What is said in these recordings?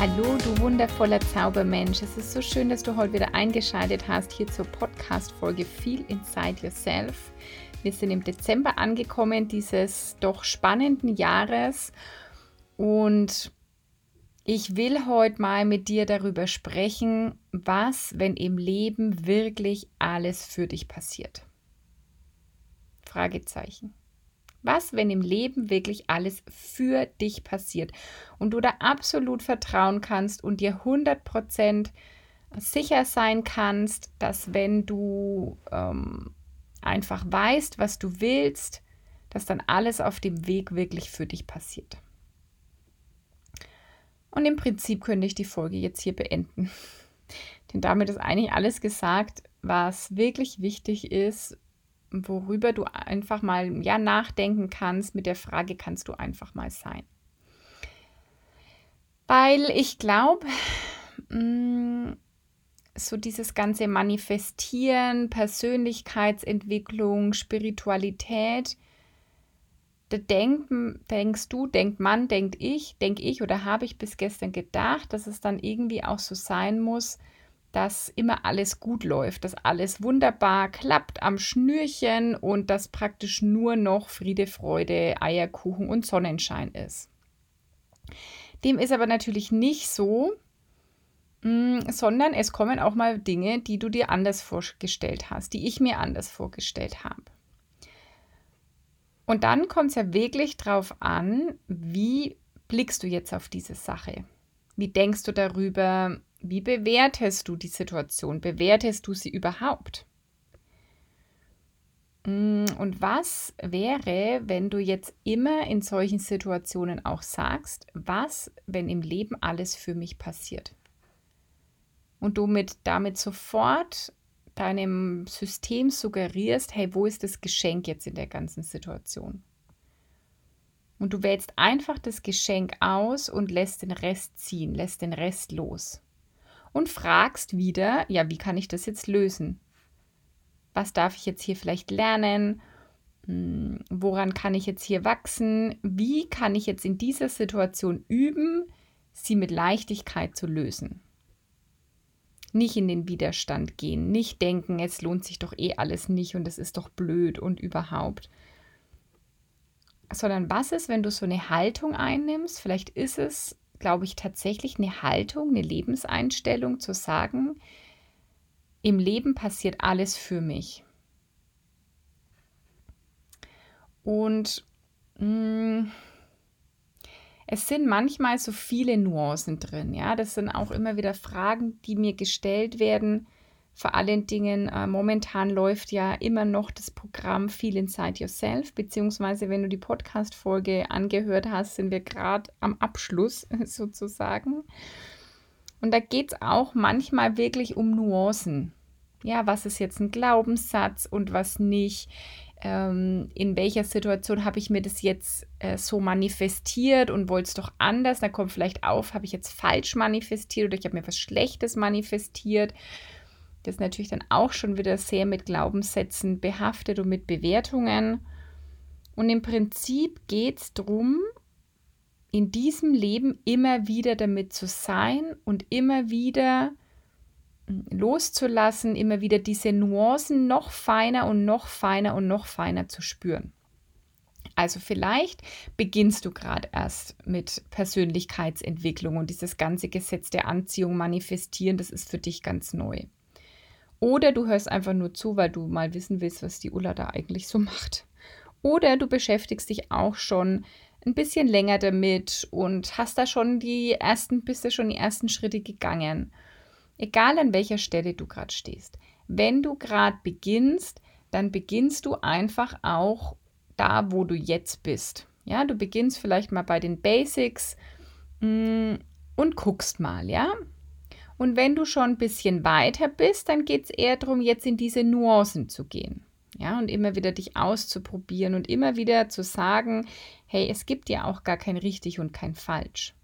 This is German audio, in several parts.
Hallo, du wundervoller Zaubermensch. Es ist so schön, dass du heute wieder eingeschaltet hast hier zur Podcast-Folge Feel Inside Yourself. Wir sind im Dezember angekommen, dieses doch spannenden Jahres. Und ich will heute mal mit dir darüber sprechen, was, wenn im Leben wirklich alles für dich passiert. Fragezeichen. Was, wenn im Leben wirklich alles für dich passiert und du da absolut vertrauen kannst und dir 100% sicher sein kannst, dass wenn du ähm, einfach weißt, was du willst, dass dann alles auf dem Weg wirklich für dich passiert. Und im Prinzip könnte ich die Folge jetzt hier beenden. Denn damit ist eigentlich alles gesagt, was wirklich wichtig ist, worüber du einfach mal ja, nachdenken kannst. Mit der Frage kannst du einfach mal sein. Weil ich glaube, mm, so dieses ganze Manifestieren, Persönlichkeitsentwicklung, Spiritualität, da denk, denkst du, denkt man, denkt ich, denke ich oder habe ich bis gestern gedacht, dass es dann irgendwie auch so sein muss, dass immer alles gut läuft, dass alles wunderbar klappt am Schnürchen und dass praktisch nur noch Friede, Freude, Eierkuchen und Sonnenschein ist. Dem ist aber natürlich nicht so, mm, sondern es kommen auch mal Dinge, die du dir anders vorgestellt hast, die ich mir anders vorgestellt habe. Und dann kommt es ja wirklich darauf an, wie blickst du jetzt auf diese Sache? Wie denkst du darüber? Wie bewertest du die Situation? Bewertest du sie überhaupt? Mm, und was wäre, wenn du jetzt immer in solchen Situationen auch sagst, was, wenn im Leben alles für mich passiert? Und du mit, damit sofort deinem System suggerierst, hey, wo ist das Geschenk jetzt in der ganzen Situation? Und du wählst einfach das Geschenk aus und lässt den Rest ziehen, lässt den Rest los und fragst wieder, ja, wie kann ich das jetzt lösen? Was darf ich jetzt hier vielleicht lernen? Hm, woran kann ich jetzt hier wachsen? Wie kann ich jetzt in dieser Situation üben, sie mit Leichtigkeit zu lösen? Nicht in den Widerstand gehen, nicht denken, es lohnt sich doch eh alles nicht und es ist doch blöd und überhaupt. Sondern was ist, wenn du so eine Haltung einnimmst? Vielleicht ist es glaube ich, tatsächlich eine Haltung, eine Lebenseinstellung zu sagen, im Leben passiert alles für mich. Und mh, mm, es sind manchmal so viele Nuancen drin. Ja, das sind auch immer wieder Fragen, die mir gestellt werden vor allen Dingen, äh, momentan läuft ja immer noch das Programm Feel Inside Yourself, beziehungsweise wenn du die Podcast-Folge angehört hast, sind wir gerade am Abschluss sozusagen. Und da geht es auch manchmal wirklich um Nuancen. Ja, was ist jetzt ein Glaubenssatz und was nicht? Ähm, in welcher Situation habe ich mir das jetzt äh, so manifestiert und wollte es doch anders? Da kommt vielleicht auf, habe ich jetzt falsch manifestiert oder ich habe mir was Schlechtes manifestiert. Ist natürlich dann auch schon wieder sehr mit Glaubenssätzen behaftet und mit Bewertungen. Und im Prinzip geht es darum, in diesem Leben immer wieder damit zu sein und immer wieder hm, loszulassen, immer wieder diese Nuancen noch feiner und noch feiner und noch feiner zu spüren. Also vielleicht beginnst du gerade erst mit Persönlichkeitsentwicklung und dieses ganze Gesetz der Anziehung manifestieren, das ist für dich ganz neu. Oder du hörst einfach nur zu, weil du mal wissen willst, was die Ulla da eigentlich so macht. Oder du beschäftigst dich auch schon ein bisschen länger damit und hast da schon die ersten, bist da schon die ersten Schritte gegangen. Egal an welcher Stelle du gerade stehst. Wenn du gerade beginnst, dann beginnst du einfach auch da, wo du jetzt bist. Ja, du beginnst vielleicht mal bei den Basics mh, mm, und guckst mal, ja. Und wenn du schon ein bisschen weiter bist, dann geht es eher darum, jetzt in diese Nuancen zu gehen. Ja, und immer wieder dich auszuprobieren und immer wieder zu sagen, hey, es gibt ja auch gar kein richtig und kein falsch.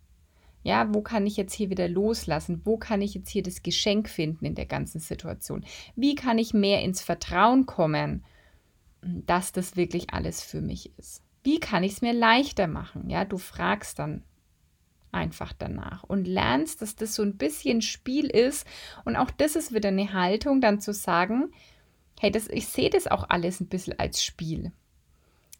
Ja, wo kann ich jetzt hier wieder loslassen? Wo kann ich jetzt hier das Geschenk finden in der ganzen Situation? Wie kann ich mehr ins Vertrauen kommen, dass das wirklich alles für mich ist? Wie kann ich es mir leichter machen? Ja, du fragst dann einfach danach und lernst, dass das so ein bisschen Spiel ist. Und auch das ist wieder eine Haltung, dann zu sagen, hey, das, ich sehe das auch alles ein bisschen als Spiel.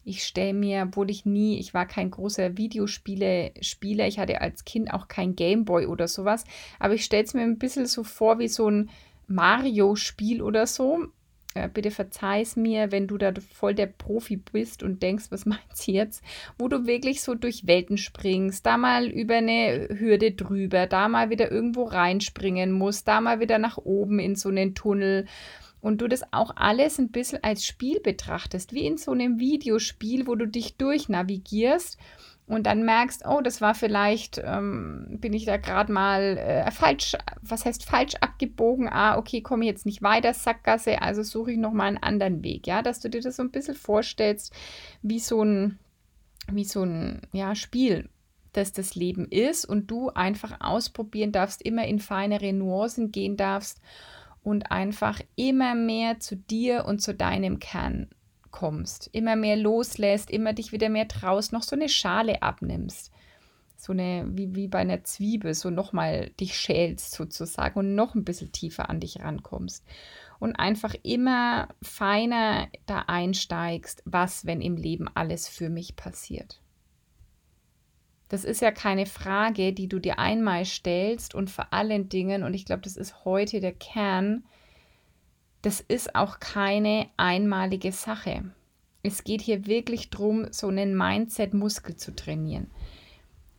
Ich stelle mir, obwohl ich nie, ich war kein großer Videospiele-Spieler, ich hatte als Kind auch kein Gameboy oder sowas, aber ich stelle es mir ein bisschen so vor wie so ein Mario-Spiel oder so. Äh, bitte verzeih es mir, wenn du da voll der Profi bist und denkst, was meinst du jetzt? Wo du wirklich so durch Welten springst, da mal über eine Hürde drüber, da mal wieder irgendwo reinspringen musst, da mal wieder nach oben in so einen Tunnel und du das auch alles ein bisschen als Spiel betrachtest, wie in so einem Videospiel, wo du dich durchnavigierst und dann merkst, oh, das war vielleicht, ähm, bin ich da gerade mal äh, falsch, was heißt falsch abgebogen? Ah, okay, komme jetzt nicht weiter, Sackgasse, also suche ich nochmal einen anderen Weg, ja, dass du dir das so ein bisschen vorstellst, wie so ein, wie so ein, ja, Spiel, dass das Leben ist und du einfach ausprobieren darfst, immer in feinere Nuancen gehen darfst und einfach immer mehr zu dir und zu deinem Kern kommst, immer mehr loslässt, immer dich wieder mehr traust, noch so eine Schale abnimmst. So eine, wie, wie bei einer Zwiebel, so nochmal dich schälst sozusagen und noch ein bisschen tiefer an dich rankommst. Und einfach immer feiner da einsteigst, was, wenn im Leben alles für mich passiert. Das ist ja keine Frage, die du dir einmal stellst und vor allen Dingen, und ich glaube, das ist heute der Kern, das ist auch keine einmalige Sache. Es geht hier wirklich darum, so einen Mindset-Muskel zu trainieren.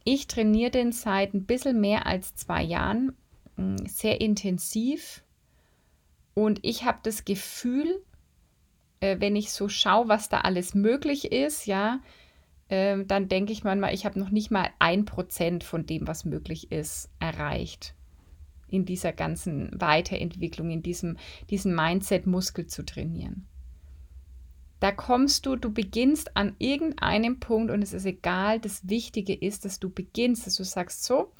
Ich trainiere den seit ein bisschen mehr als zwei Jahren mm, sehr intensiv und ich habe das Gefühl, äh, wenn ich so schaue, was da alles möglich ist, ja, ähm, dann denke ich manchmal, ich habe noch nicht mal ein Prozent von dem, was möglich ist, erreicht. In dieser ganzen Weiterentwicklung, in diesem, diesem Mindset-Muskel zu trainieren. Da kommst du, du beginnst an irgendeinem Punkt und es ist egal, das Wichtige ist, dass du beginnst, dass du sagst, so,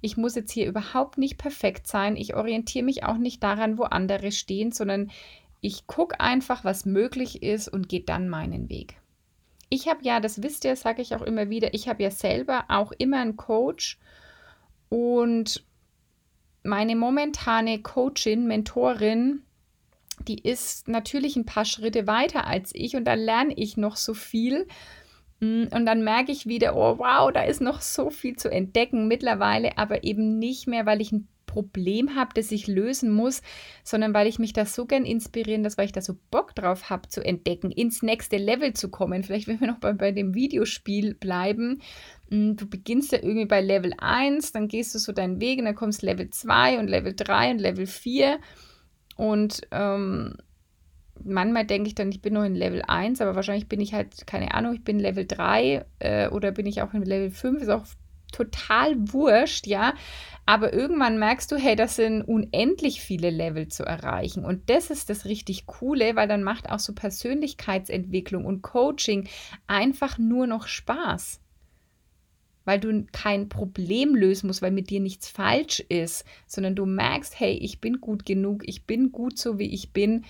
ich muss jetzt hier überhaupt nicht perfekt sein, ich orientiere mich auch nicht daran, wo andere stehen, sondern ich gucke einfach, was möglich ist und gehe dann meinen Weg ich habe ja, das wisst ihr, sage ich auch immer wieder, ich habe ja selber auch immer einen Coach und meine momentane Coachin, Mentorin, die ist natürlich ein paar Schritte weiter als ich und da lerne ich noch so viel. Mm, und dann merke ich wieder, oh wow, da ist noch so viel zu entdecken mittlerweile, aber eben nicht mehr, weil ich ein Problem habe, das ich lösen muss, sondern weil ich mich da so gern inspirieren lasse, weil ich da so Bock drauf habe zu entdecken, ins nächste Level zu kommen. Vielleicht, wenn wir noch bei, bei dem Videospiel bleiben, hm, du beginnst ja irgendwie bei Level 1, dann gehst du so deinen Weg und dann kommst Level 2 und Level 3 und Level 4 und ähm, manchmal denke ich dann, ich bin noch in Level 1, aber wahrscheinlich bin ich halt, keine Ahnung, ich bin Level 3 äh, oder bin ich auch in Level 5, ist auch total wurscht, ja. Aber irgendwann merkst du, hey, das sind unendlich viele Level zu erreichen. Und das ist das richtig Coole, weil dann macht auch so Persönlichkeitsentwicklung und Coaching einfach nur noch Spaß. Weil du kein Problem lösen musst, weil mit dir nichts falsch ist, sondern du merkst, hey, ich bin gut genug, ich bin gut so, wie ich bin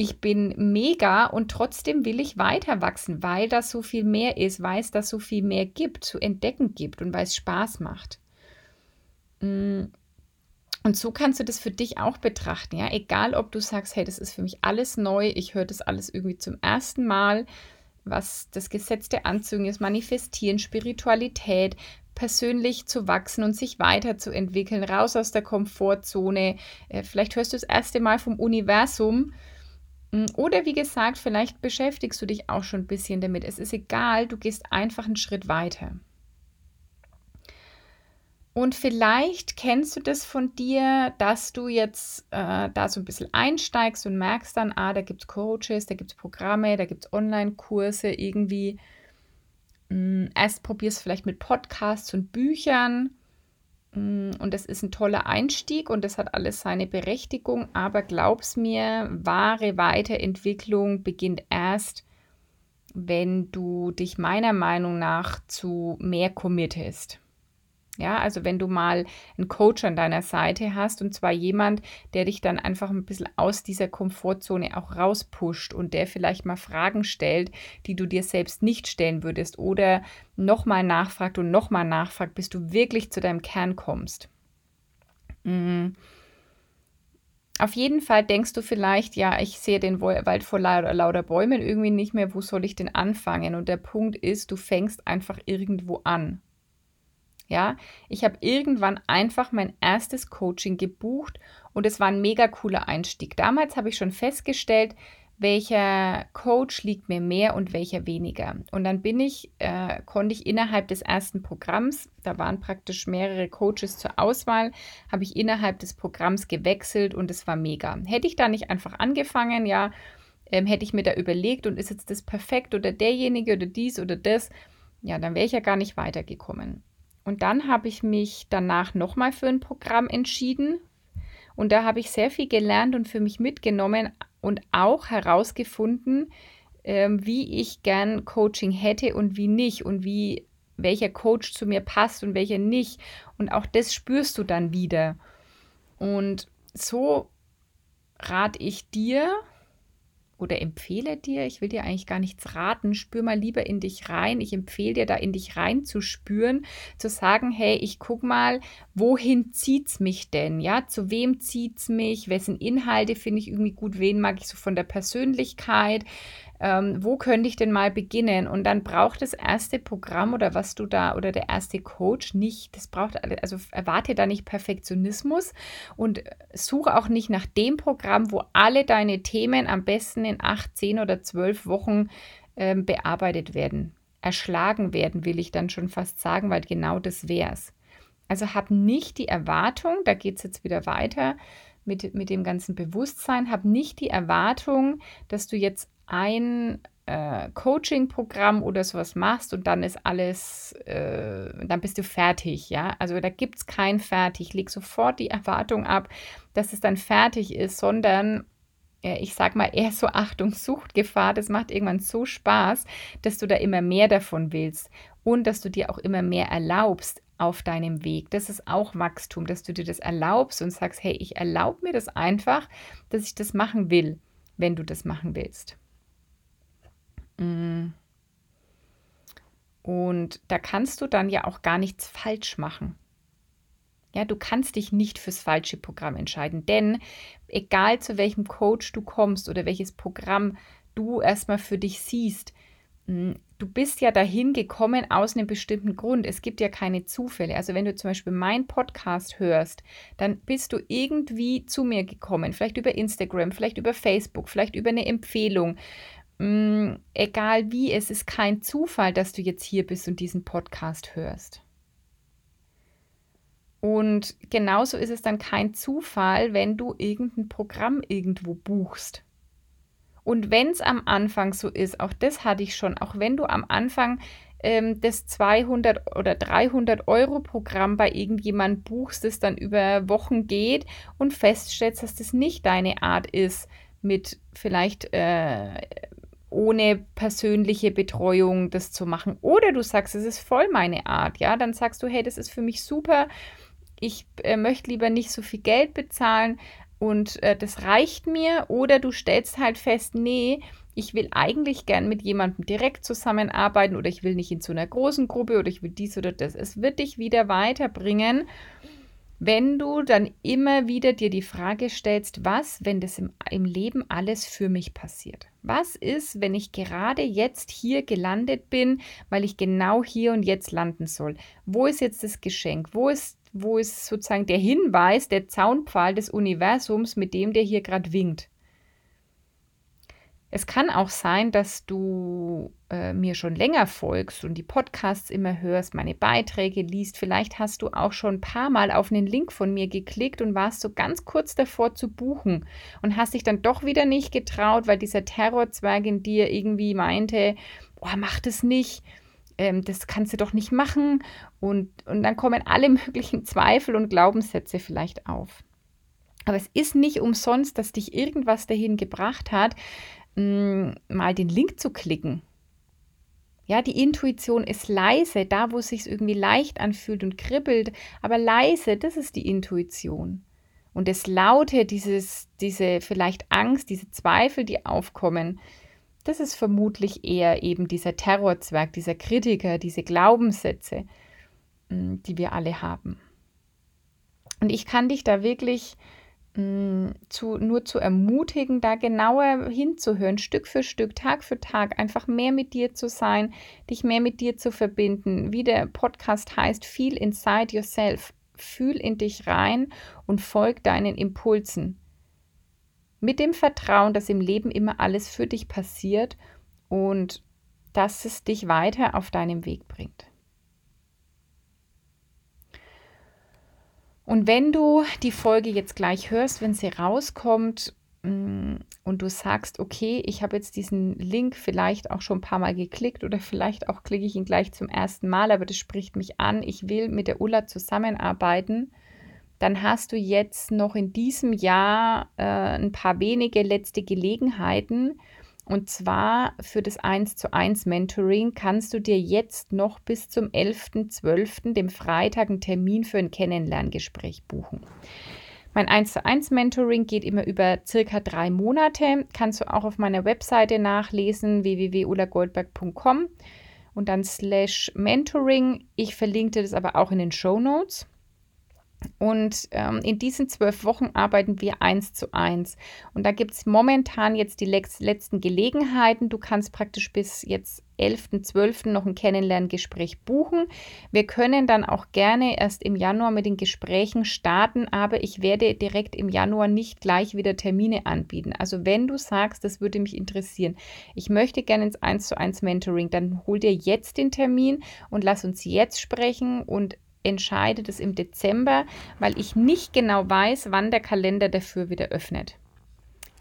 ich bin mega und trotzdem will ich weiter wachsen, weil das so viel mehr ist, weil es das so viel mehr gibt, zu entdecken gibt und weil es Spaß macht. Mm. Und so kannst du das für dich auch betrachten, ja, egal ob du sagst, hey, das ist für mich alles neu, ich höre das alles irgendwie zum ersten Mal, was das Gesetz der Anziehung ist, manifestieren, Spiritualität, persönlich zu wachsen und sich weiterzuentwickeln, raus aus der Komfortzone. Äh, vielleicht hörst du das erste Mal vom Universum oder wie gesagt, vielleicht beschäftigst du dich auch schon ein bisschen damit. Es ist egal, du gehst einfach einen Schritt weiter. Und vielleicht kennst du das von dir, dass du jetzt äh, da so ein bisschen einsteigst und merkst dann, ah, da gibt es Coaches, da gibt es Programme, da gibt es Online-Kurse irgendwie. Hm, erst probierst du vielleicht mit Podcasts und Büchern Mm, und das ist ein toller Einstieg und das hat alles seine Berechtigung, aber glaub's mir, wahre Weiterentwicklung beginnt erst, wenn du dich meiner Meinung nach zu mehr committest. Ja, also wenn du mal einen Coach an deiner Seite hast und zwar jemand, der dich dann einfach ein bisschen aus dieser Komfortzone auch rauspusht und der vielleicht mal Fragen stellt, die du dir selbst nicht stellen würdest oder nochmal nachfragt und nochmal nachfragt, bis du wirklich zu deinem Kern kommst. Mhm. Auf jeden Fall denkst du vielleicht, ja, ich sehe den Wald vor lauter Bäumen irgendwie nicht mehr, wo soll ich denn anfangen? Und der Punkt ist, du fängst einfach irgendwo an. Ja, ich habe irgendwann einfach mein erstes Coaching gebucht und es war ein mega cooler Einstieg. Damals habe ich schon festgestellt, welcher Coach liegt mir mehr und welcher weniger. Und dann bin ich, äh, konnte ich innerhalb des ersten Programms, da waren praktisch mehrere Coaches zur Auswahl, habe ich innerhalb des Programms gewechselt und es war mega. Hätte ich da nicht einfach angefangen, ja, ähm, hätte ich mir da überlegt und ist jetzt das perfekt oder derjenige oder dies oder das, ja, dann wäre ich ja gar nicht weitergekommen. Und dann habe ich mich danach nochmal für ein Programm entschieden. Und da habe ich sehr viel gelernt und für mich mitgenommen und auch herausgefunden, ähm, wie ich gern Coaching hätte und wie nicht und wie welcher Coach zu mir passt und welcher nicht. Und auch das spürst du dann wieder. Und so rate ich dir, oder empfehle dir, ich will dir eigentlich gar nichts raten, spür mal lieber in dich rein. Ich empfehle dir da in dich rein zu spüren, zu sagen, hey, ich guck mal, wohin zieht's mich denn? Ja, zu wem zieht's mich? Wessen Inhalte finde ich irgendwie gut? Wen mag ich so von der Persönlichkeit? Ähm, wo könnte ich denn mal beginnen? Und dann braucht das erste Programm oder was du da oder der erste Coach nicht, das braucht, also erwarte da nicht Perfektionismus und suche auch nicht nach dem Programm, wo alle deine Themen am besten in acht, zehn oder zwölf Wochen ähm, bearbeitet werden. Erschlagen werden, will ich dann schon fast sagen, weil genau das wäre es. Also hab nicht die Erwartung, da geht es jetzt wieder weiter mit, mit dem ganzen Bewusstsein, hab nicht die Erwartung, dass du jetzt ein äh, Coaching-Programm oder sowas machst und dann ist alles, äh, dann bist du fertig, ja. Also da gibt es kein fertig. Leg sofort die Erwartung ab, dass es dann fertig ist, sondern ich sag mal eher so Achtung, Suchtgefahr. Das macht irgendwann so Spaß, dass du da immer mehr davon willst und dass du dir auch immer mehr erlaubst auf deinem Weg. Das ist auch Wachstum, dass du dir das erlaubst und sagst, hey, ich erlaube mir das einfach, dass ich das machen will, wenn du das machen willst. Mm. Und da kannst du dann ja auch gar nichts falsch machen. Ja, du kannst dich nicht fürs falsche Programm entscheiden, denn egal zu welchem Coach du kommst oder welches Programm du erstmal für dich siehst, mm, du bist ja dahin gekommen aus einem bestimmten Grund. Es gibt ja keine Zufälle. Also wenn du zum Beispiel meinen Podcast hörst, dann bist du irgendwie zu mir gekommen, vielleicht über Instagram, vielleicht über Facebook, vielleicht über eine Empfehlung, mh, mm, egal wie, es ist kein Zufall, dass du jetzt hier bist und diesen Podcast hörst. Und genauso ist es dann kein Zufall, wenn du irgendein Programm irgendwo buchst. Und wenn es am Anfang so ist, auch das hatte ich schon, auch wenn du am Anfang ähm, das 200 oder 300 Euro Programm bei irgendjemand buchst, das dann über Wochen geht und feststellst, dass das nicht deine Art ist, mit vielleicht äh, ohne persönliche Betreuung das zu machen. Oder du sagst, es ist voll meine Art, ja, dann sagst du, hey, das ist für mich super, ich äh, möchte lieber nicht so viel Geld bezahlen und äh, das reicht mir. Oder du stellst halt fest, nee, ich will eigentlich gern mit jemandem direkt zusammenarbeiten oder ich will nicht in so einer großen Gruppe oder ich will dies oder das. Es wird dich wieder weiterbringen wenn du dann immer wieder dir die Frage stellst, was, wenn das im, im Leben alles für mich passiert? Was ist, wenn ich gerade jetzt hier gelandet bin, weil ich genau hier und jetzt landen soll? Wo ist jetzt das Geschenk? Wo ist, wo ist sozusagen der Hinweis, der Zaunpfahl des Universums, mit dem der hier gerade winkt? Es kann auch sein, dass du äh, mir schon länger folgst und die Podcasts immer hörst, meine Beiträge liest. Vielleicht hast du auch schon ein paar Mal auf einen Link von mir geklickt und warst so ganz kurz davor zu buchen und hast dich dann doch wieder nicht getraut, weil dieser Terrorzwerg in dir irgendwie meinte, oh, mach das nicht. ähm, das kannst du doch nicht machen. Und, und dann kommen alle möglichen Zweifel und Glaubenssätze vielleicht auf. Aber es ist nicht umsonst, dass dich irgendwas dahin gebracht hat, mm, mal den Link zu klicken. Ja, die Intuition ist leise, da wo es sich irgendwie leicht anfühlt und kribbelt, aber leise, das ist die Intuition. Und das Laute, dieses, diese vielleicht Angst, diese Zweifel, die aufkommen, das ist vermutlich eher eben dieser Terrorzwerg, dieser Kritiker, diese Glaubenssätze, mm, die wir alle haben. Und ich kann dich da wirklich Mm, zu, nur zu ermutigen, da genauer hinzuhören, Stück für Stück, Tag für Tag, einfach mehr mit dir zu sein, dich mehr mit dir zu verbinden. Wie der Podcast heißt, Feel Inside Yourself. Fühl in dich rein und folg deinen Impulsen. Mit dem Vertrauen, dass im Leben immer alles für dich passiert und dass es dich weiter auf deinem Weg bringt. Und wenn du die Folge jetzt gleich hörst, wenn sie rauskommt mm, und du sagst, okay, ich habe jetzt diesen Link vielleicht auch schon ein paar Mal geklickt oder vielleicht auch klicke ich ihn gleich zum ersten Mal, aber das spricht mich an, ich will mit der Ulla zusammenarbeiten, dann hast du jetzt noch in diesem Jahr äh, ein paar wenige letzte Gelegenheiten, und zwar für das 1 zu 1 Mentoring kannst du dir jetzt noch bis zum 11.12., dem Freitag, einen Termin für ein Kennenlerngespräch buchen. Mein 1 zu 1 Mentoring geht immer über circa drei Monate. Kannst du auch auf meiner Webseite nachlesen, www.ulagoldberg.com und dann slash Mentoring. Ich verlinke dir das aber auch in den Show Notes. Und ähm, in diesen zwölf Wochen arbeiten wir eins zu eins. Und da gibt es momentan jetzt die letzten Gelegenheiten. Du kannst praktisch bis jetzt 11.12. noch ein Kennenlerngespräch buchen. Wir können dann auch gerne erst im Januar mit den Gesprächen starten, aber ich werde direkt im Januar nicht gleich wieder Termine anbieten. Also wenn du sagst, das würde mich interessieren, ich möchte gerne ins 1 zu 1 Mentoring, dann hol dir jetzt den Termin und lass uns jetzt sprechen und entscheide das im Dezember, weil ich nicht genau weiß, wann der Kalender dafür wieder öffnet.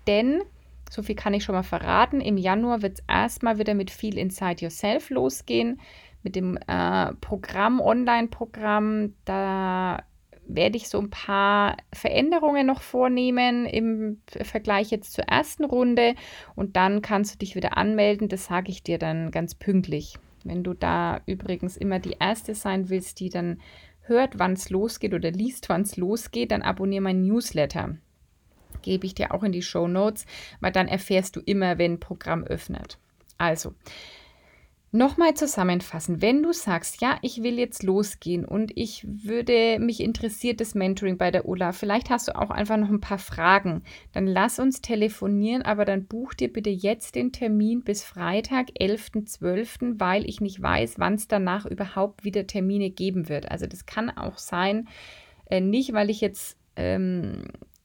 Denn, so viel kann ich schon mal verraten, im Januar wird es erstmal wieder mit viel Inside Yourself losgehen, mit dem äh, Programm, Online-Programm. Da werde ich so ein paar Veränderungen noch vornehmen im Vergleich jetzt zur ersten Runde und dann kannst du dich wieder anmelden. Das sage ich dir dann ganz pünktlich. Wenn du da übrigens immer die Erste sein willst, die dann hört, wann es losgeht oder liest, wann es losgeht, dann abonniere mein Newsletter. Gebe ich dir auch in die Show Notes, weil dann erfährst du immer, wenn Programm öffnet. Also, Nochmal zusammenfassen, wenn du sagst, ja, ich will jetzt losgehen und ich würde mich interessiert das Mentoring bei der Ulla, vielleicht hast du auch einfach noch ein paar Fragen, dann lass uns telefonieren, aber dann buch dir bitte jetzt den Termin bis Freitag, 11.12., weil ich nicht weiß, wann es danach überhaupt wieder Termine geben wird. Also das kann auch sein, äh, nicht weil ich jetzt ähm, äh,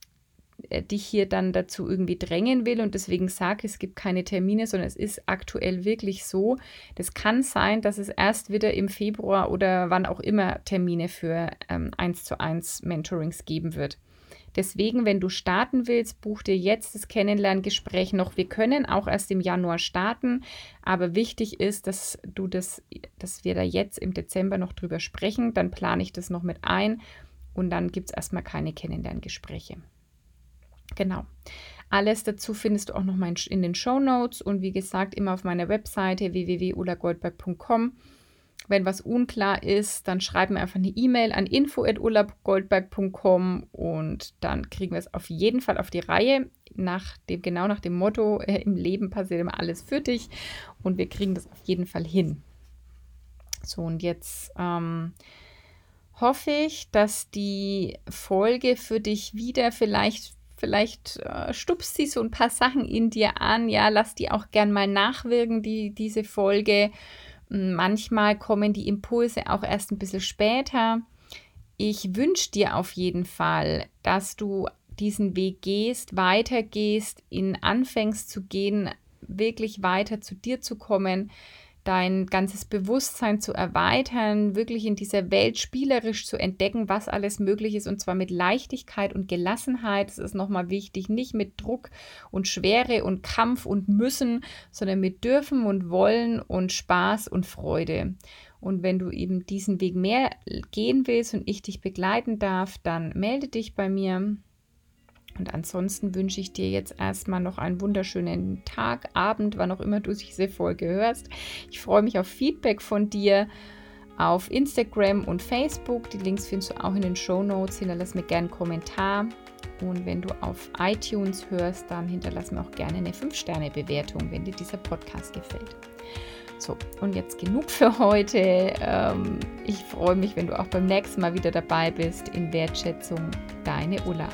dich hier dann dazu irgendwie drängen will und deswegen sage, es gibt keine Termine, sondern es ist aktuell wirklich so. Das kann sein, dass es erst wieder im Februar oder wann auch immer Termine für ähm, 1 zu 1 Mentorings geben wird. Deswegen, wenn du starten willst, buch dir jetzt das Kennenlerngespräch noch. Wir können auch erst im Januar starten, aber wichtig ist, dass du das, dass wir da jetzt im Dezember noch drüber sprechen. Dann plane ich das noch mit ein und dann gibt es erstmal keine Kennenlerngespräche. Genau. Alles dazu findest du auch noch mal in den Show Notes und wie gesagt immer auf meiner Webseite www.ulagoldberg.com. Wenn was unklar ist, dann schreib mir einfach eine E-Mail an info@ulagoldberg.com und dann kriegen wir es auf jeden Fall auf die Reihe. Nach dem, genau nach dem Motto, äh, im Leben passiert immer alles für dich und wir kriegen das auf jeden Fall hin. So, und jetzt ähm, hoffe ich, dass die Folge für dich wieder vielleicht Vielleicht äh, stupst sie so ein paar Sachen in dir an. Ja, lass die auch gern mal nachwirken, die, diese Folge. Hm, manchmal kommen die Impulse auch erst ein bisschen später. Ich wünsche dir auf jeden Fall, dass du diesen Weg gehst, weitergehst, ihn anfängst zu gehen, wirklich weiter zu dir zu kommen, dein ganzes Bewusstsein zu erweitern, wirklich in dieser Welt spielerisch zu entdecken, was alles möglich ist und zwar mit Leichtigkeit und Gelassenheit. Das ist nochmal wichtig, nicht mit Druck und Schwere und Kampf und Müssen, sondern mit Dürfen und Wollen und Spaß und Freude. Und wenn du eben diesen Weg mehr gehen willst und ich dich begleiten darf, dann melde dich bei mir. Und ansonsten wünsche ich dir jetzt erstmal noch einen wunderschönen Tag, Abend, wann auch immer du diese Folge hörst. Ich freue mich auf Feedback von dir auf Instagram und Facebook. Die Links findest du auch in den Show Notes. Hinterlass mir gerne einen Kommentar. Und wenn du auf iTunes hörst, dann hinterlass mir auch gerne eine 5-Sterne-Bewertung, wenn dir dieser Podcast gefällt. So, und jetzt genug für heute. Ähm, ich freue mich, wenn du auch beim nächsten Mal wieder dabei bist. In Wertschätzung, deine Ulla.